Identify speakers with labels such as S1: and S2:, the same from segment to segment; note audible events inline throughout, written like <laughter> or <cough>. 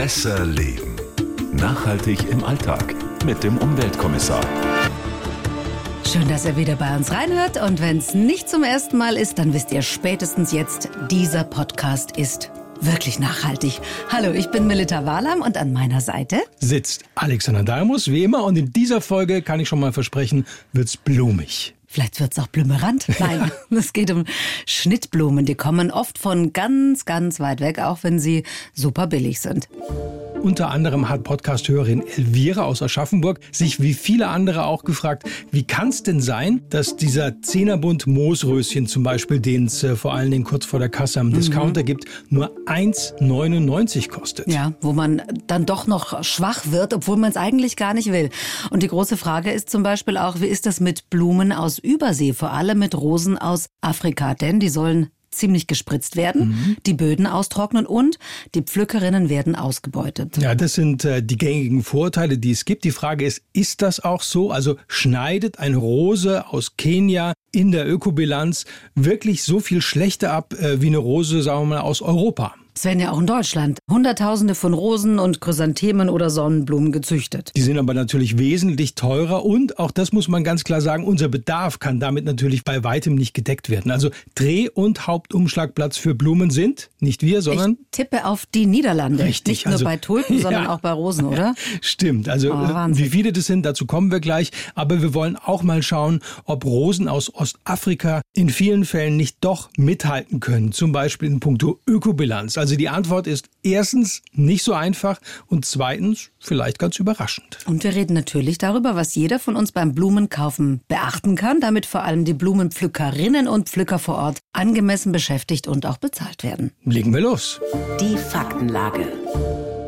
S1: Besser leben. Nachhaltig im Alltag mit dem Umweltkommissar.
S2: Schön, dass ihr wieder bei uns reinhört. Und wenn es nicht zum ersten Mal ist, dann wisst ihr spätestens jetzt, dieser Podcast ist wirklich nachhaltig. Hallo, ich bin Melita Walam und an meiner Seite
S3: sitzt Alexander Dalmus, wie immer. Und in dieser Folge, kann ich schon mal versprechen, wird's blumig.
S2: Vielleicht wird's auch blümerant. <laughs> Nein, es geht um Schnittblumen. Die kommen oft von ganz, ganz weit weg, auch wenn sie super billig sind.
S3: Unter anderem hat Podcast-Hörerin Elvira aus Aschaffenburg sich wie viele andere auch gefragt, wie kann es denn sein, dass dieser Zehnerbund Moosröschen zum Beispiel, den es äh, vor allen Dingen kurz vor der Kasse am mhm. Discounter gibt, nur 1,99 kostet.
S2: Ja, wo man dann doch noch schwach wird, obwohl man es eigentlich gar nicht will. Und die große Frage ist zum Beispiel auch, wie ist das mit Blumen aus Übersee, vor allem mit Rosen aus Afrika? Denn die sollen ziemlich gespritzt werden, mhm. die Böden austrocknen und die Pflückerinnen werden ausgebeutet.
S3: Ja, das sind äh, die gängigen Vorteile, die es gibt. Die Frage ist, ist das auch so? Also schneidet eine Rose aus Kenia in der Ökobilanz wirklich so viel schlechter ab äh, wie eine Rose, sagen wir mal, aus Europa?
S2: Es werden ja auch in Deutschland Hunderttausende von Rosen und Chrysanthemen oder Sonnenblumen gezüchtet.
S3: Die sind aber natürlich wesentlich teurer und auch das muss man ganz klar sagen, unser Bedarf kann damit natürlich bei weitem nicht gedeckt werden. Also Dreh- und Hauptumschlagplatz für Blumen sind nicht wir, sondern
S2: ich tippe auf die Niederlande.
S3: Richtig.
S2: Nicht nur also, bei Tulpen, <laughs> sondern ja, auch bei Rosen, oder? <laughs>
S3: Stimmt. Also oh, wie viele das sind, dazu kommen wir gleich. Aber wir wollen auch mal schauen, ob Rosen aus Ostafrika in vielen Fällen nicht doch mithalten können. Zum Beispiel in puncto Ökobilanz. Also also die Antwort ist erstens nicht so einfach und zweitens vielleicht ganz überraschend.
S2: Und wir reden natürlich darüber, was jeder von uns beim Blumenkaufen beachten kann, damit vor allem die Blumenpflückerinnen und Pflücker vor Ort angemessen beschäftigt und auch bezahlt werden.
S3: Legen wir los.
S2: Die Faktenlage.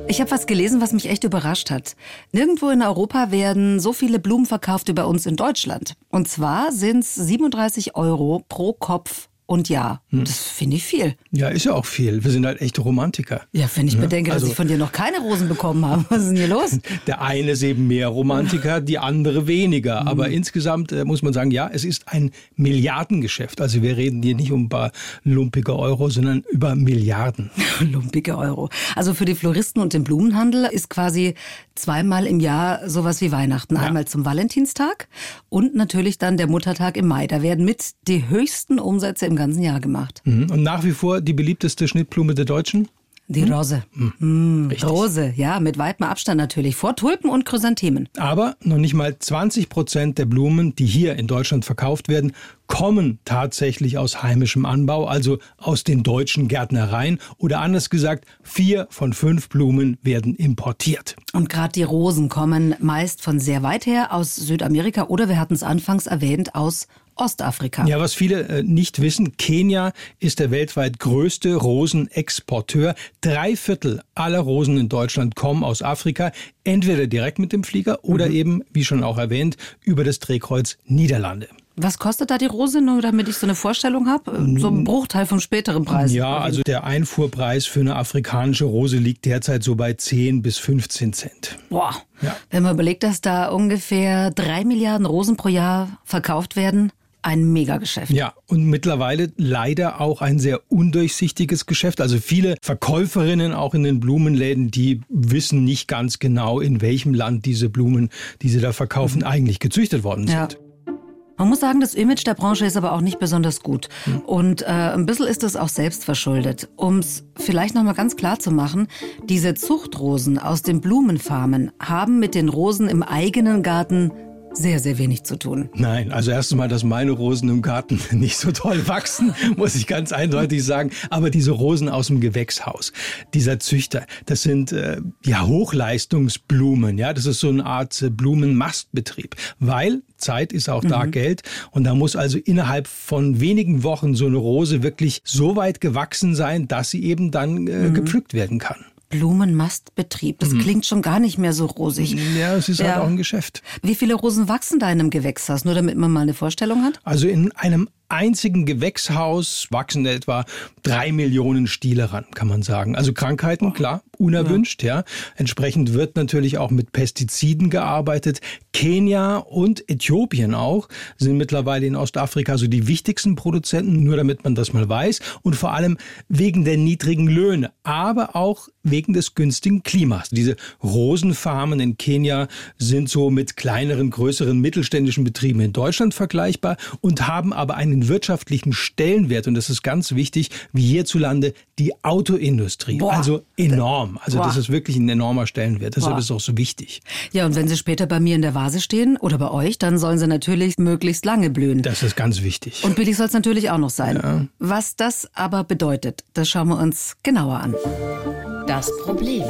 S2: Ich habe was gelesen, was mich echt überrascht hat. Nirgendwo in Europa werden so viele Blumen verkauft wie bei uns in Deutschland. Und zwar sind es 37 Euro pro Kopf und ja, hm. das finde ich viel.
S3: Ja, ist ja auch viel. Wir sind halt echte Romantiker.
S2: Ja, wenn ich ja? bedenke, also, dass ich von dir noch keine Rosen bekommen habe. Was ist denn hier los? <laughs>
S3: Der eine ist eben mehr Romantiker, die andere weniger. Hm. Aber insgesamt äh, muss man sagen, ja, es ist ein Milliardengeschäft. Also wir reden hier nicht um ein paar lumpige Euro, sondern über Milliarden. <laughs>
S2: lumpige Euro. Also für die Floristen und den Blumenhandel ist quasi zweimal im Jahr sowas wie Weihnachten. Ja. Einmal zum Valentinstag und natürlich dann der Muttertag im Mai. Da werden mit die höchsten Umsätze im ganzen Jahr gemacht.
S3: Mhm. Und nach wie vor die beliebteste Schnittblume der Deutschen?
S2: Die hm? Rose. Hm. Hm, Rose, ja, mit weitem Abstand natürlich. Vor Tulpen und Chrysanthemen.
S3: Aber noch nicht mal 20 Prozent der Blumen, die hier in Deutschland verkauft werden, kommen tatsächlich aus heimischem Anbau, also aus den deutschen Gärtnereien. Oder anders gesagt, vier von fünf Blumen werden importiert.
S2: Und gerade die Rosen kommen meist von sehr weit her, aus Südamerika oder wir hatten es anfangs erwähnt, aus Ostafrika.
S3: Ja, was viele äh, nicht wissen, Kenia ist der weltweit größte Rosenexporteur. Drei Viertel aller Rosen in Deutschland kommen aus Afrika, entweder direkt mit dem Flieger oder mhm. eben, wie schon auch erwähnt, über das Drehkreuz Niederlande.
S2: Was kostet da die Rose, nur damit ich so eine Vorstellung habe? So ein Bruchteil vom späteren Preis.
S3: Ja, also der Einfuhrpreis für eine afrikanische Rose liegt derzeit so bei 10 bis 15 Cent.
S2: Boah. Ja. Wenn man überlegt, dass da ungefähr drei Milliarden Rosen pro Jahr verkauft werden, ein Megageschäft.
S3: Ja, und mittlerweile leider auch ein sehr undurchsichtiges Geschäft. Also viele Verkäuferinnen auch in den Blumenläden, die wissen nicht ganz genau, in welchem Land diese Blumen, die sie da verkaufen, mhm. eigentlich gezüchtet worden sind. Ja.
S2: Man muss sagen, das Image der Branche ist aber auch nicht besonders gut. Hm. Und äh, ein bisschen ist es auch selbst verschuldet. Um es vielleicht nochmal ganz klar zu machen, diese Zuchtrosen aus den Blumenfarmen haben mit den Rosen im eigenen Garten sehr, sehr wenig zu tun.
S3: Nein, also erstens mal, dass meine Rosen im Garten <laughs> nicht so toll wachsen, <laughs> muss ich ganz eindeutig sagen. Aber diese Rosen aus dem Gewächshaus, dieser Züchter, das sind äh, ja Hochleistungsblumen. Ja, das ist so eine Art äh, Blumenmastbetrieb, weil Zeit ist auch da mhm. Geld. Und da muss also innerhalb von wenigen Wochen so eine Rose wirklich so weit gewachsen sein, dass sie eben dann äh, mhm. gepflückt werden kann.
S2: Blumenmastbetrieb. Das mhm. klingt schon gar nicht mehr so rosig.
S3: Ja, es ist halt ja. halt auch ein Geschäft.
S2: Wie viele Rosen wachsen da in einem Gewächshaus? Nur damit man mal eine Vorstellung hat.
S3: Also in einem einzigen Gewächshaus wachsen etwa drei Millionen Stiele ran, kann man sagen. Also Krankheiten, klar, unerwünscht, ja. ja. Entsprechend wird natürlich auch mit Pestiziden gearbeitet. Kenia und Äthiopien auch sind mittlerweile in Ostafrika so die wichtigsten Produzenten, nur damit man das mal weiß. Und vor allem wegen der niedrigen Löhne, aber auch wegen des günstigen Klimas. Diese Rosenfarmen in Kenia sind so mit kleineren, größeren mittelständischen Betrieben in Deutschland vergleichbar und haben aber einen wirtschaftlichen Stellenwert. Und das ist ganz wichtig, wie hierzulande die Autoindustrie. Boah. Also enorm. Also Boah. das ist wirklich ein enormer Stellenwert. Deshalb Boah. ist es auch so wichtig.
S2: Ja, und wenn Sie später bei mir in der Vase stehen oder bei euch, dann sollen sie natürlich möglichst lange blühen.
S3: Das ist ganz wichtig.
S2: Und billig soll es natürlich auch noch sein. Ja. Was das aber bedeutet, das schauen wir uns genauer an. Das Problem.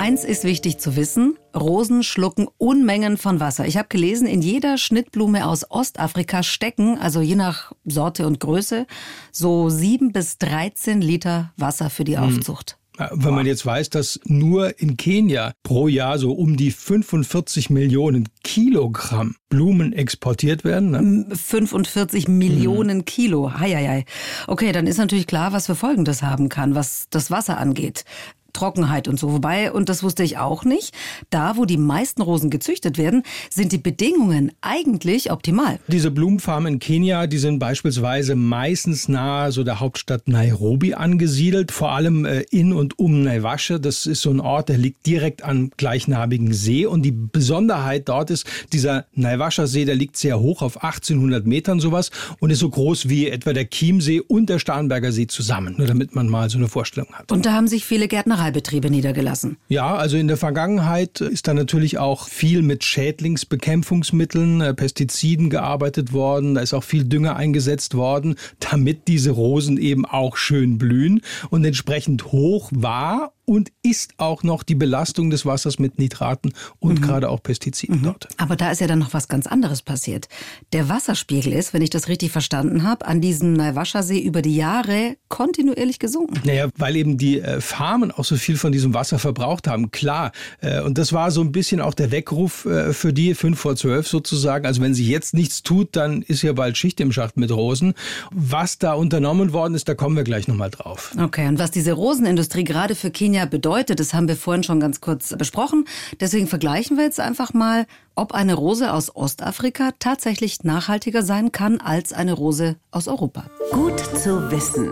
S2: Eins ist wichtig zu wissen, Rosen schlucken Unmengen von Wasser. Ich habe gelesen, in jeder Schnittblume aus Ostafrika stecken, also je nach Sorte und Größe, so sieben bis 13 Liter Wasser für die hm. Aufzucht.
S3: Wenn man jetzt weiß, dass nur in Kenia pro Jahr so um die 45 Millionen Kilogramm Blumen exportiert werden.
S2: Ne? 45 Millionen mhm. Kilo. Heieiei. Okay, dann ist natürlich klar, was für Folgen das haben kann, was das Wasser angeht. Trockenheit und so. Wobei, und das wusste ich auch nicht, da, wo die meisten Rosen gezüchtet werden, sind die Bedingungen eigentlich optimal.
S3: Diese Blumenfarmen in Kenia, die sind beispielsweise meistens nahe so der Hauptstadt Nairobi angesiedelt, vor allem äh, in und um Naivasha. Das ist so ein Ort, der liegt direkt am gleichnamigen See. Und die Besonderheit dort ist, dieser Naivasha-See, der liegt sehr hoch auf 1800 Metern sowas und ist so groß wie etwa der Chiemsee und der Starnberger See zusammen. Nur damit man mal so eine Vorstellung hat.
S2: Und da haben sich viele Gärtner Mineralbetriebe niedergelassen.
S3: Ja, also in der Vergangenheit ist da natürlich auch viel mit Schädlingsbekämpfungsmitteln, äh, Pestiziden gearbeitet worden. Da ist auch viel Dünger eingesetzt worden, damit diese Rosen eben auch schön blühen und entsprechend hoch war und ist auch noch die Belastung des Wassers mit Nitraten und mhm. gerade auch Pestiziden mhm. dort.
S2: Aber da ist ja dann noch was ganz anderes passiert. Der Wasserspiegel ist, wenn ich das richtig verstanden habe, an diesem Naiwascha-See über die Jahre kontinuierlich gesunken.
S3: Naja, weil eben die äh, Farmen auch so viel von diesem Wasser verbraucht haben, klar. Äh, und das war so ein bisschen auch der Weckruf äh, für die, fünf vor zwölf sozusagen. Also wenn sich jetzt nichts tut, dann ist ja bald Schicht im Schacht mit Rosen. Was da unternommen worden ist, da kommen wir gleich nochmal drauf.
S2: Okay, und was diese Rosenindustrie gerade für Kenia Kenia bedeutet, das haben wir vorhin schon ganz kurz besprochen. Deswegen vergleichen wir jetzt einfach mal, ob eine Rose aus Ostafrika tatsächlich nachhaltiger sein kann als eine Rose aus Europa. Gut zu wissen.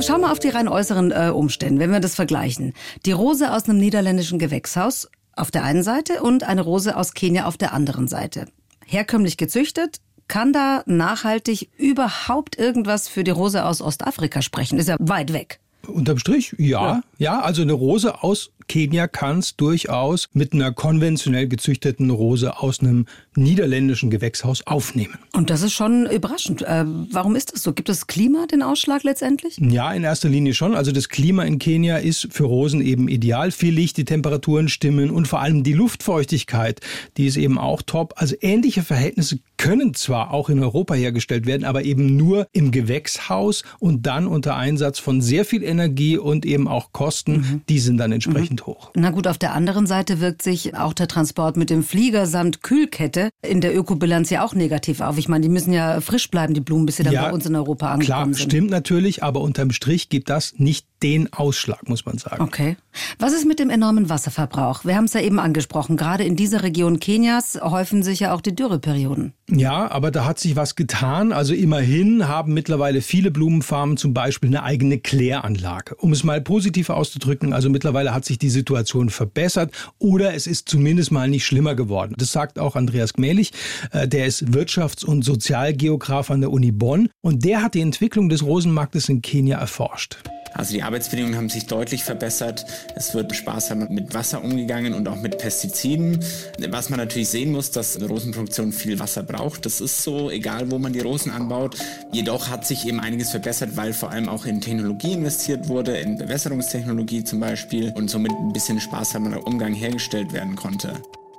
S2: Schauen wir auf die rein äußeren äh, Umstände, wenn wir das vergleichen. Die Rose aus einem niederländischen Gewächshaus auf der einen Seite und eine Rose aus Kenia auf der anderen Seite. Herkömmlich gezüchtet, kann da nachhaltig überhaupt irgendwas für die Rose aus Ostafrika sprechen? Ist ja weit weg.
S3: Unterm Strich, ja. ja. Ja, also eine Rose aus Kenia kann es durchaus mit einer konventionell gezüchteten Rose aus einem niederländischen Gewächshaus aufnehmen.
S2: Und das ist schon überraschend. Äh, warum ist das so? Gibt das Klima den Ausschlag letztendlich?
S3: Ja, in erster Linie schon. Also das Klima in Kenia ist für Rosen eben ideal. Viel Licht, die Temperaturen stimmen und vor allem die Luftfeuchtigkeit, die ist eben auch top. Also ähnliche Verhältnisse können zwar auch in Europa hergestellt werden, aber eben nur im Gewächshaus und dann unter Einsatz von sehr viel Energie und eben auch Kosten, mhm. die sind dann entsprechend mhm. hoch.
S2: Na gut, auf der anderen Seite wirkt sich auch der Transport mit dem Flieger samt Kühlkette in der Ökobilanz ja auch negativ auf. Ich meine, die müssen ja frisch bleiben, die Blumen, bis sie dann ja, bei uns in Europa angekommen
S3: klar,
S2: sind.
S3: Klar, stimmt natürlich, aber unterm Strich gibt das nicht den Ausschlag, muss man sagen.
S2: Okay. Was ist mit dem enormen Wasserverbrauch? Wir haben es ja eben angesprochen. Gerade in dieser Region Kenias häufen sich ja auch die Dürreperioden.
S3: Ja, aber da hat sich was getan. Also immerhin haben mittlerweile viele Blumenfarmen zum Beispiel eine eigene Kläranlage. Um es mal positiv auszudrücken, also mittlerweile hat sich die Situation verbessert oder es ist zumindest mal nicht schlimmer geworden. Das sagt auch Andreas Gmählich. Äh, der ist Wirtschafts- und Sozialgeograf an der Uni Bonn und der hat die Entwicklung des Rosenmarktes in Kenia erforscht.
S4: Also die Arbeitsbedingungen haben sich deutlich verbessert. Es wird sparsamer mit Wasser umgegangen und auch mit Pestiziden. Was man natürlich sehen muss, dass Rosenproduktion viel Wasser braucht. Das ist so, egal wo man die Rosen anbaut. Jedoch hat sich eben einiges verbessert, weil vor allem auch in Technologie investiert wurde, in Bewässerungstechnologie zum Beispiel und somit ein bisschen sparsamer Umgang hergestellt werden konnte.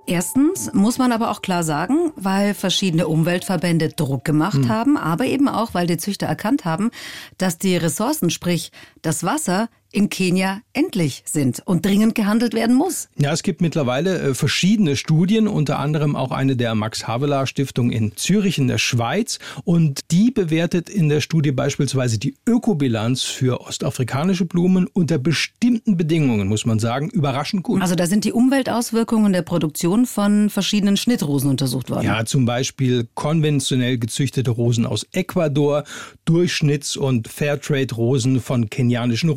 S2: Erstens muss man aber auch klar sagen, weil verschiedene Umweltverbände Druck gemacht hm. haben, aber eben auch, weil die Züchter erkannt haben, dass die Ressourcen, sprich das Wasser, in Kenia endlich sind und dringend gehandelt werden muss.
S3: Ja, es gibt mittlerweile äh, verschiedene Studien, unter anderem auch eine der Max Havelaar Stiftung in Zürich in der Schweiz. Und die bewertet in der Studie beispielsweise die Ökobilanz für ostafrikanische Blumen unter bestimmten Bedingungen, muss man sagen, überraschend gut.
S2: Also da sind die Umweltauswirkungen der Produktion von verschiedenen Schnittrosen untersucht worden.
S3: Ja, zum Beispiel konventionell gezüchtete Rosen aus Ecuador, Durchschnitts- und Fairtrade-Rosen von kenianischen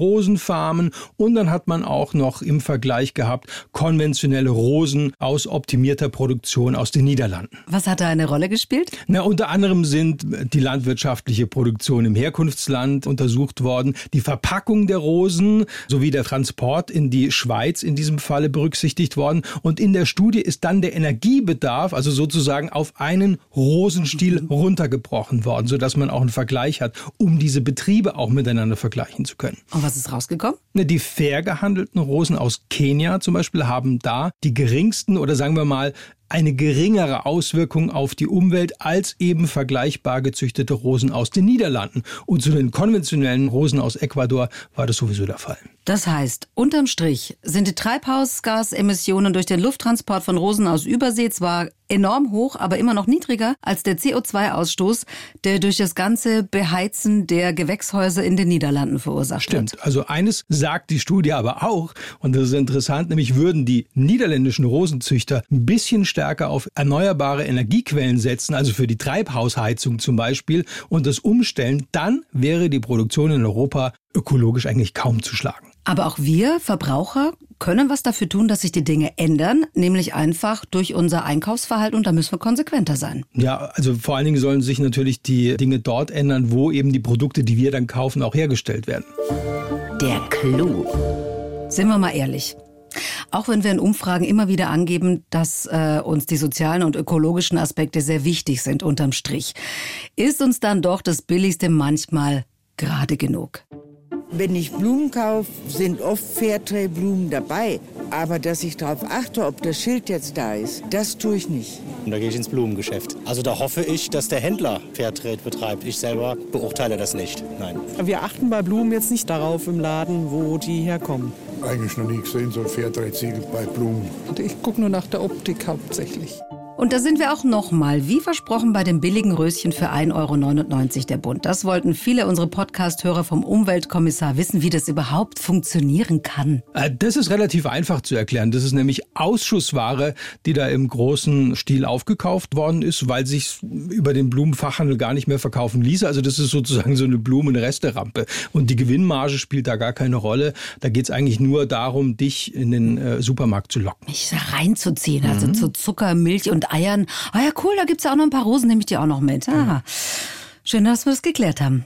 S3: Rosenfarmen und dann hat man auch noch im Vergleich gehabt konventionelle Rosen aus optimierter Produktion aus den Niederlanden.
S2: Was hat da eine Rolle gespielt?
S3: Na, unter anderem sind die landwirtschaftliche Produktion im Herkunftsland untersucht worden, die Verpackung der Rosen sowie der Transport in die Schweiz in diesem Falle berücksichtigt worden und in der Studie ist dann der Energiebedarf, also sozusagen auf einen Rosenstiel runtergebrochen worden, sodass man auch einen Vergleich hat, um diese Betriebe auch miteinander vergleichen zu können.
S2: Und was ist rausgekommen?
S3: Die fair gehandelten Rosen aus Kenia zum Beispiel haben da die geringsten oder sagen wir mal eine geringere Auswirkung auf die Umwelt als eben vergleichbar gezüchtete Rosen aus den Niederlanden. Und zu den konventionellen Rosen aus Ecuador war das sowieso der Fall.
S2: Das heißt, unterm Strich sind die Treibhausgasemissionen durch den Lufttransport von Rosen aus Übersee zwar enorm hoch, aber immer noch niedriger als der CO2-Ausstoß, der durch das ganze Beheizen der Gewächshäuser in den Niederlanden verursacht
S3: Stimmt.
S2: wird.
S3: Also eines sagt die Studie aber auch, und das ist interessant, nämlich würden die niederländischen Rosenzüchter ein bisschen stärker auf erneuerbare Energiequellen setzen, also für die Treibhausheizung zum Beispiel, und das umstellen, dann wäre die Produktion in Europa ökologisch eigentlich kaum zu schlagen.
S2: Aber auch wir Verbraucher können was dafür tun, dass sich die Dinge ändern, nämlich einfach durch unser Einkaufsverhalten und da müssen wir konsequenter sein.
S3: Ja, also vor allen Dingen sollen sich natürlich die Dinge dort ändern, wo eben die Produkte, die wir dann kaufen, auch hergestellt werden.
S2: Der Clou. Sind wir mal ehrlich. Auch wenn wir in Umfragen immer wieder angeben, dass äh, uns die sozialen und ökologischen Aspekte sehr wichtig sind unterm Strich, ist uns dann doch das Billigste manchmal gerade genug.
S5: Wenn ich Blumen kaufe, sind oft Fairtrade-Blumen dabei. Aber dass ich darauf achte, ob das Schild jetzt da ist, das tue ich nicht.
S6: Und da gehe ich ins Blumengeschäft. Also da hoffe ich, dass der Händler Fairtrade betreibt. Ich selber beurteile das nicht. Nein.
S7: Wir achten bei Blumen jetzt nicht darauf im Laden, wo die herkommen.
S8: Eigentlich noch nie gesehen, so ein Fairtrade-Siegel bei Blumen.
S7: Ich gucke nur nach der Optik hauptsächlich.
S2: Und da sind wir auch nochmal, wie versprochen, bei dem billigen Röschen für 1,99 Euro der Bund. Das wollten viele unserer Podcast-Hörer vom Umweltkommissar wissen, wie das überhaupt funktionieren kann.
S3: Äh, Das ist relativ einfach zu erklären. Das ist nämlich Ausschussware, die da im großen Stil aufgekauft worden ist, weil sich über den Blumenfachhandel gar nicht mehr verkaufen ließ. Also das ist sozusagen so eine Blumenresterampe. Und die Gewinnmarge spielt da gar keine Rolle. Da geht es eigentlich nur darum, dich in den äh, Supermarkt zu locken.
S2: Mich reinzuziehen, also zu Zucker, Milch und Eiern. Ah ja, cool, da gibt's ja auch noch ein paar Rosen, nehme ich die auch noch mit. Ah, schön, dass wir das geklärt haben.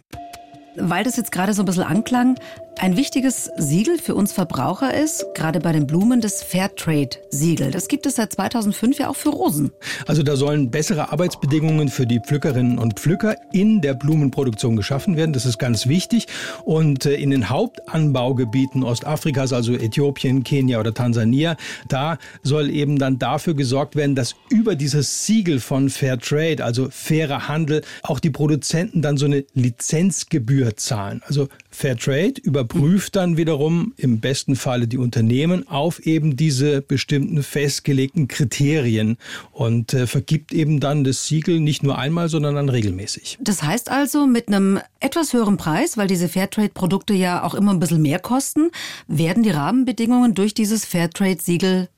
S2: Weil das jetzt gerade so ein bisschen anklang, ein wichtiges Siegel für uns Verbraucher ist, gerade bei den Blumen, das Fairtrade-Siegel. Das gibt es seit 2005 ja auch für Rosen.
S3: Also da sollen bessere Arbeitsbedingungen für die Pflückerinnen und Pflücker in der Blumenproduktion geschaffen werden. Das ist ganz wichtig. Und äh, in den Hauptanbaugebieten Ostafrikas, also Äthiopien, Kenia oder Tansania, da soll eben dann dafür gesorgt werden, dass über dieses Siegel von Fairtrade, also fairer Handel, auch die Produzenten dann so eine Lizenzgebühr zahlen. Also Fairtrade überprüft dann wiederum im besten Falle die Unternehmen auf eben diese bestimmten festgelegten Kriterien und äh, vergibt eben dann das Siegel nicht nur einmal, sondern dann regelmäßig.
S2: Das heißt also, mit einem etwas höheren Preis, weil diese Fairtrade-Produkte ja auch immer ein bisschen mehr kosten, werden die Rahmenbedingungen durch dieses Fairtrade-Siegel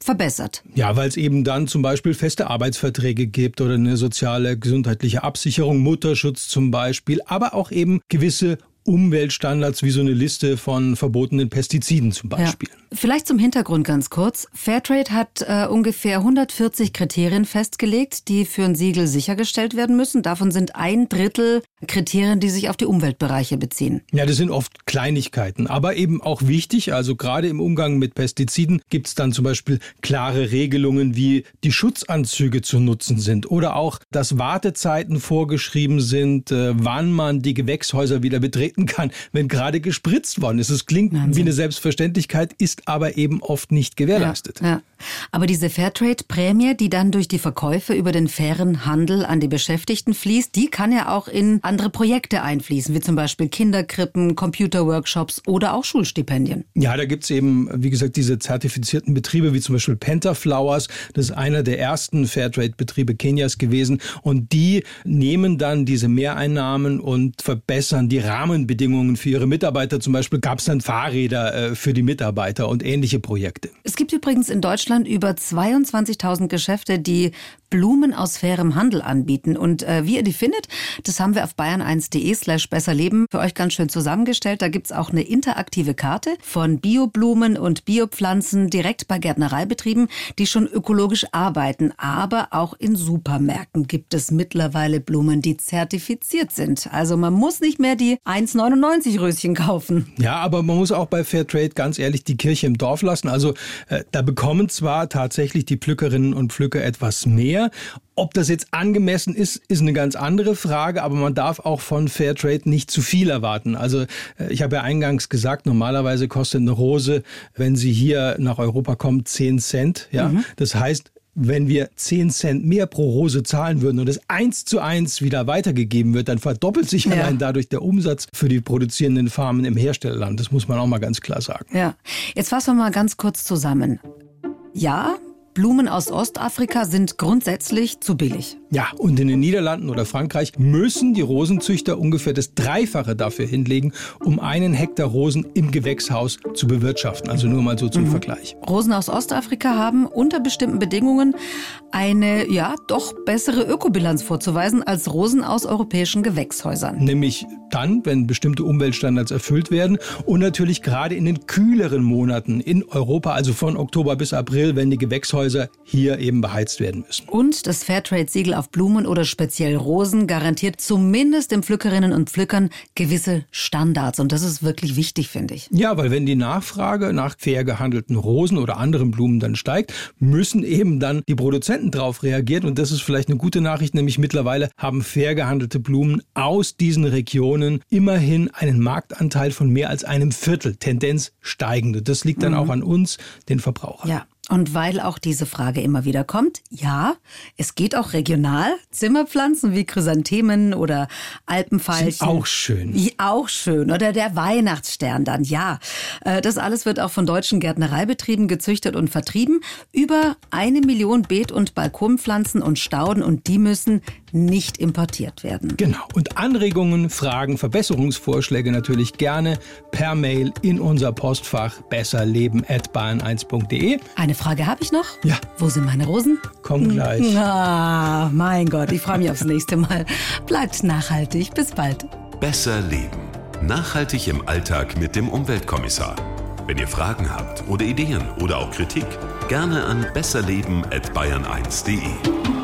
S2: verbessert.
S3: Ja, weil es eben dann zum Beispiel feste Arbeitsverträge gibt oder eine soziale, gesundheitliche Absicherung, Mutterschutz zum Beispiel, aber auch eben gewisse Umweltstandards wie so eine Liste von verbotenen Pestiziden zum Beispiel.
S2: Ja. Vielleicht zum Hintergrund ganz kurz. Fairtrade hat äh, ungefähr 140 Kriterien festgelegt, die für ein Siegel sichergestellt werden müssen. Davon sind ein Drittel Kriterien, die sich auf die Umweltbereiche beziehen.
S3: Ja, das sind oft Kleinigkeiten, aber eben auch wichtig. Also gerade im Umgang mit Pestiziden gibt es dann zum Beispiel klare Regelungen, wie die Schutzanzüge zu nutzen sind oder auch, dass Wartezeiten vorgeschrieben sind, äh, wann man die Gewächshäuser wieder betreten kann, wenn gerade gespritzt worden ist. Es klingt
S2: Wahnsinn.
S3: wie eine Selbstverständlichkeit, ist aber eben oft nicht gewährleistet.
S2: Ja, ja. Aber diese Fairtrade-Prämie, die dann durch die Verkäufe über den fairen Handel an die Beschäftigten fließt, die kann ja auch in andere Projekte einfließen, wie zum Beispiel Kinderkrippen, Computerworkshops oder auch Schulstipendien.
S3: Ja, da gibt's eben, wie gesagt, diese zertifizierten Betriebe, wie zum Beispiel Pentaflowers. Das ist einer der ersten Fairtrade-Betriebe Kenias gewesen. Und die nehmen dann diese Mehreinnahmen und verbessern die Rahmenbedingungen für ihre Mitarbeiter. Zum Beispiel gab's dann Fahrräder äh, für die Mitarbeiter und ähnliche Projekte.
S2: Es gibt übrigens in Deutschland über 22.000 Geschäfte, die Blumen aus fairem Handel anbieten. Und äh, wie ihr die findet, das haben wir auf bayern1.de slash besserleben für euch ganz schön zusammengestellt. Da gibt's auch eine interaktive Karte von Bioblumen und Biopflanzen direkt bei Gärtnereibetrieben, die schon ökologisch arbeiten. Aber auch in Supermärkten gibt es mittlerweile Blumen, die zertifiziert sind. Also man muss nicht mehr die 1,99 Röschen kaufen.
S3: Ja, aber man muss auch bei Fairtrade ganz ehrlich die Kirche im Dorf lassen. Also äh, da bekommen zwar tatsächlich die Pflückerinnen und Pflücker etwas mehr. Ob das jetzt angemessen ist, ist eine ganz andere Frage, aber man darf auch von Fairtrade nicht zu viel erwarten. Also äh, ich habe ja eingangs gesagt, normalerweise kostet eine Rose, wenn sie hier nach Europa kommt, 10 Cent. Ja, mhm. das heißt, wenn wir 10 Cent mehr pro Rose zahlen würden und es eins zu eins wieder weitergegeben wird, dann verdoppelt sich ja. allein dadurch der Umsatz für die produzierenden Farmen im Herstellerland. Das muss man auch mal ganz klar sagen.
S2: Ja, jetzt fassen wir mal ganz kurz zusammen. Ja, Blumen aus Ostafrika sind grundsätzlich zu billig.
S3: Ja, und in den Niederlanden oder Frankreich müssen die Rosenzüchter ungefähr das Dreifache dafür hinlegen, um einen Hektar Rosen im Gewächshaus zu bewirtschaften. Also nur mal so zum mhm. Vergleich.
S2: Rosen aus Ostafrika haben unter bestimmten Bedingungen eine, ja, doch bessere Ökobilanz vorzuweisen als Rosen aus europäischen Gewächshäusern.
S3: Nämlich dann, wenn bestimmte Umweltstandards erfüllt werden und natürlich gerade in den kühleren Monaten in Europa, also von Oktober bis April, wenn die Gewächshäuser Gewächshäuser hier eben beheizt werden müssen.
S2: Und das Fairtrade-Siegel auf Blumen oder speziell Rosen garantiert zumindest den Pflückerinnen und Pflückern gewisse Standards. Und das ist wirklich wichtig, finde ich.
S3: Ja, weil wenn die Nachfrage nach fair gehandelten Rosen oder anderen Blumen dann steigt, müssen eben dann die Produzenten darauf reagieren. Und das ist vielleicht eine gute Nachricht, nämlich mittlerweile haben fair gehandelte Blumen aus diesen Regionen immerhin einen Marktanteil von mehr als einem Viertel, Tendenz steigende. Das liegt dann mhm. auch an uns, den Verbrauchern.
S2: Ja. Und weil auch diese Frage immer wieder kommt, ja, es geht auch regional. Zimmerpflanzen wie Chrysanthemen oder Alpenfeilchen.
S3: Sind auch schön.
S2: Wie auch schön. Oder der Weihnachtsstern dann, ja. Äh, das alles wird auch von deutschen Gärtnereibetrieben gezüchtet und vertrieben. Über eine Million Beet- und Balkonpflanzen und Stauden und die müssen nicht importiert werden.
S3: Genau. Und Anregungen, Fragen, Verbesserungsvorschläge natürlich gerne per Mail in unser Postfach besserleben.bayern1.de.
S2: Eine Frage habe ich noch.
S3: Ja.
S2: Wo sind meine Rosen?
S3: Komm gleich.
S2: Ah, mein Gott, ich freue mich aufs nächste Mal. Bleibt nachhaltig. Bis bald.
S1: Besser leben. Nachhaltig im Alltag mit dem Umweltkommissar. Wenn ihr Fragen habt oder Ideen oder auch Kritik, gerne an besserleben@bayern1.de.